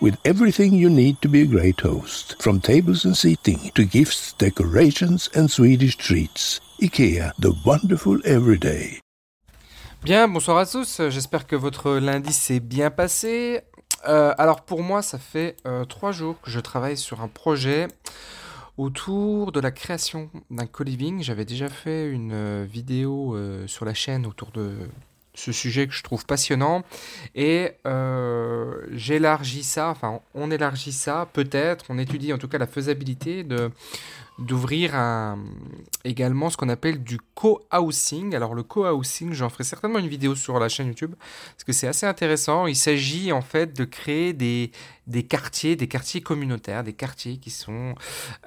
with everything you need to be a great host, from tables and seating to gifts, decorations and Swedish treats. IKEA, the wonderful everyday. Bien, bonsoir à tous. J'espère que votre lundi s'est bien passé. Euh, alors pour moi, ça fait euh, trois jours que je travaille sur un projet autour de la création d'un co-living. J'avais déjà fait une euh, vidéo euh, sur la chaîne autour de ce sujet que je trouve passionnant. Et euh, j'élargis ça, enfin on élargit ça peut-être, on étudie en tout cas la faisabilité de d'ouvrir également ce qu'on appelle du co-housing. Alors le co-housing, j'en ferai certainement une vidéo sur la chaîne YouTube parce que c'est assez intéressant. Il s'agit en fait de créer des, des quartiers, des quartiers communautaires, des quartiers qui sont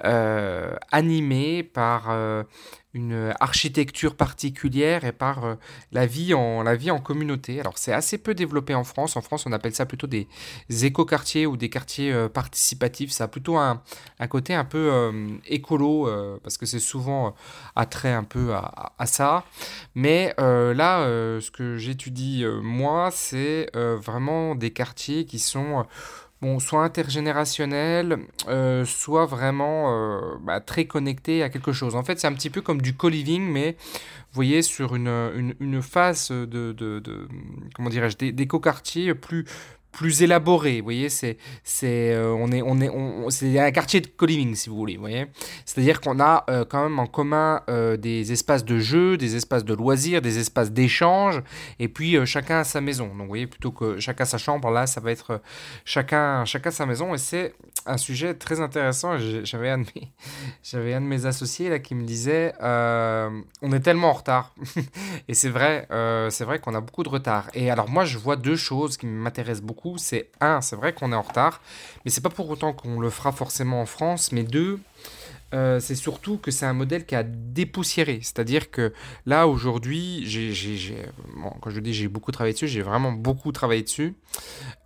euh, animés par euh, une architecture particulière et par euh, la, vie en, la vie en communauté. Alors c'est assez peu développé en France. En France, on appelle ça plutôt des éco-quartiers ou des quartiers euh, participatifs. Ça a plutôt un, un côté un peu euh, écolo, parce que c'est souvent attrait un peu à ça. Mais là, ce que j'étudie moi, c'est vraiment des quartiers qui sont bon, soit intergénérationnel, euh, soit vraiment euh, bah, très connecté à quelque chose. En fait, c'est un petit peu comme du co-living, mais vous voyez, sur une, une, phase de comment dirais-je, d'éco-quartier plus, plus élaboré. Vous voyez, c'est c'est euh, on est on est on, c'est un quartier de co-living si vous voulez. Vous voyez, c'est-à-dire qu'on a euh, quand même en commun euh, des espaces de jeu, des espaces de loisirs, des espaces d'échange, et puis chacun a sa maison. Donc vous voyez, plutôt que chacun sa chambre, là, ça va être chacun chacun sa maison, et c'est un sujet très intéressant. J'avais un un de mes associés là qui me disait, on est tellement en retard, et c'est vrai, c'est vrai qu'on a beaucoup de retard. Et alors moi, je vois deux choses qui m'intéressent beaucoup c'est un, c'est vrai qu'on est en retard, mais c'est pas pour autant qu'on le fera forcément en France, mais deux, euh, c'est surtout que c'est un modèle qui a dépoussiéré. C'est-à-dire que là, aujourd'hui, j'ai, quand je dis j'ai beaucoup travaillé dessus, j'ai vraiment beaucoup travaillé dessus.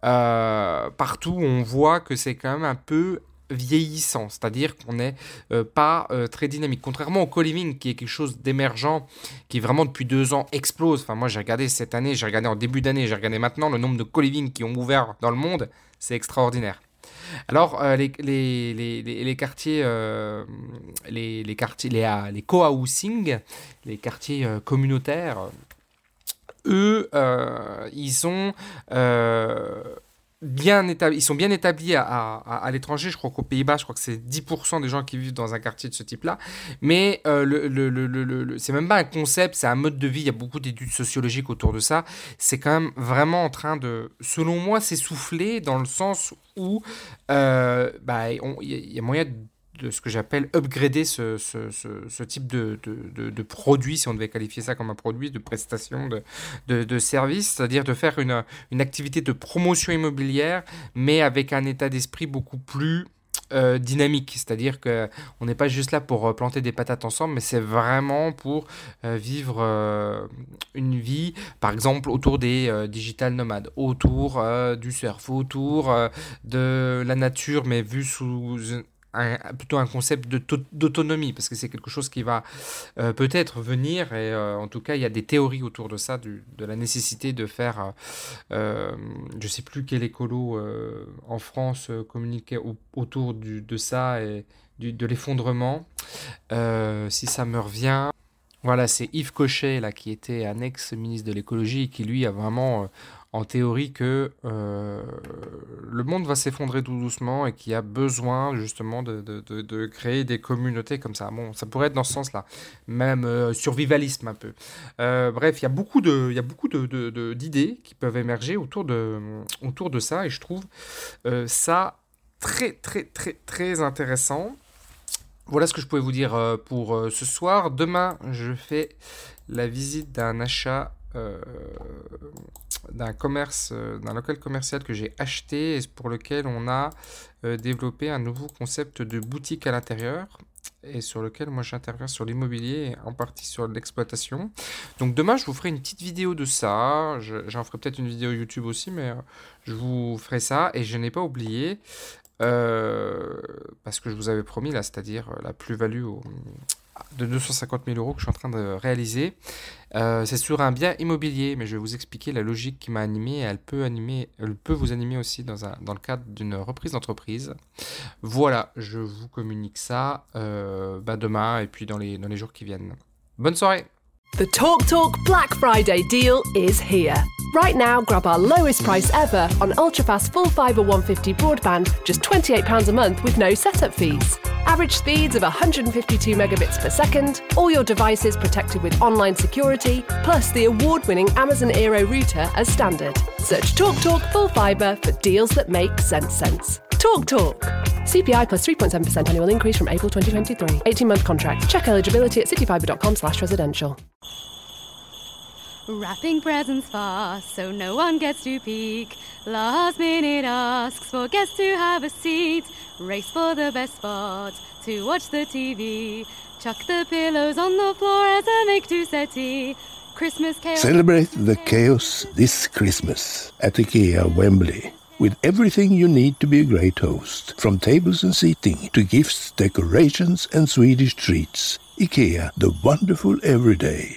Euh, partout, on voit que c'est quand même un peu vieillissant, c'est-à-dire qu'on n'est euh, pas très dynamique. Contrairement au co-living, qui est quelque chose d'émergent, qui vraiment depuis deux ans explose. Enfin, moi j'ai regardé cette année, j'ai regardé en début d'année, j'ai regardé maintenant le nombre de co-living qui ont ouvert dans le monde, c'est extraordinaire. Alors, euh, les, les, les, les, quartiers, les, les, quartiers, les, les co-housing, les quartiers communautaires, eux, ils sont bien ils sont bien établis à, à, l'étranger. Je crois qu'aux Pays-Bas, je crois que c'est 10% des gens qui vivent dans un quartier de ce type-là. Mais euh, le, le, le, c'est même pas un concept, c'est un mode de vie. Il y a beaucoup d'études sociologiques autour de ça. C'est quand même vraiment en train de, selon moi, s'essouffler dans le sens où euh, bah, il y, a moyen de de ce que j'appelle upgrader ce, ce, ce, type de, de, de, produit, si on devait qualifier ça comme un produit, de prestation, de, de, service, c'est-à-dire de faire une, une activité de promotion immobilière, mais avec un état d'esprit beaucoup plus euh, dynamique, c'est-à-dire que on n'est pas juste là pour euh, planter des patates ensemble, mais c'est vraiment pour euh, vivre une vie, par exemple autour des digital nomades, autour du surf, autour de la nature, mais vu sous plutôt un concept d'autonomie, parce que c'est quelque chose qui va euh, peut-être venir, et euh, en tout cas, il y a des théories autour de ça, de la nécessité de faire, euh, je ne sais plus quel écolo en France communiquait autour du, de ça et de l'effondrement. si ça me revient. Voilà, c'est Yves Cochet, là, qui était un ex-ministre de l'écologie, qui lui a vraiment en théorie que euh, le monde va s'effondrer tout doucement et qu'il y a besoin justement de, de, de, créer des communautés comme ça. Bon, ça pourrait être dans ce sens-là, même euh, survivalisme un peu. Euh, bref, il y a beaucoup de, il y a beaucoup d'idées qui peuvent émerger autour de, autour de ça et je trouve ça très très très très intéressant. Voilà ce que je pouvais vous dire pour ce soir. Demain, je fais la visite d'un achat d'un commerce, euh, d'un local commercial que j'ai acheté et pour lequel on a euh, développé un nouveau concept de boutique à l'intérieur et sur lequel moi j'interviens sur l'immobilier et en partie sur l'exploitation. Donc demain je vous ferai une petite vidéo de ça, j'en ferai peut-être une vidéo YouTube aussi, mais je vous ferai ça et je n'ai pas oublié parce que je vous avais promis là, c'est-à-dire la plus-value de 250 000 euros que je suis en train de réaliser. Euh, c'est sur un bien immobilier, mais je vais vous expliquer la logique qui m'a animé. Elle peut, animer, elle peut vous animer aussi dans, un, dans le cadre d'une reprise d'entreprise. Voilà, je vous communique ça euh, bah demain et puis dans les, dans les jours qui viennent. Bonne soirée The Talk Talk Black Friday deal is here. Right now, grab our lowest price ever on ultrafast full fibre 150 broadband, just £28 a month with no setup fees. Average speeds of 152 megabits per second, all your devices protected with online security, plus the award winning Amazon Aero router as standard. Search TalkTalk Talk Full Fibre for deals that make sense sense. Talk Talk. CPI plus 3.7% annual increase from April 2023. 18 month contract. Check eligibility at cityfibre.com slash residential. Wrapping presents fast so no one gets to peek. Last minute asks for guests to have a seat. Race for the best spot to watch the TV. Chuck the pillows on the floor as I make two settee. Christmas chaos. Celebrate the chaos this Christmas at IKEA Wembley with everything you need to be a great host, from tables and seating to gifts, decorations and Swedish treats. IKEA, the wonderful everyday.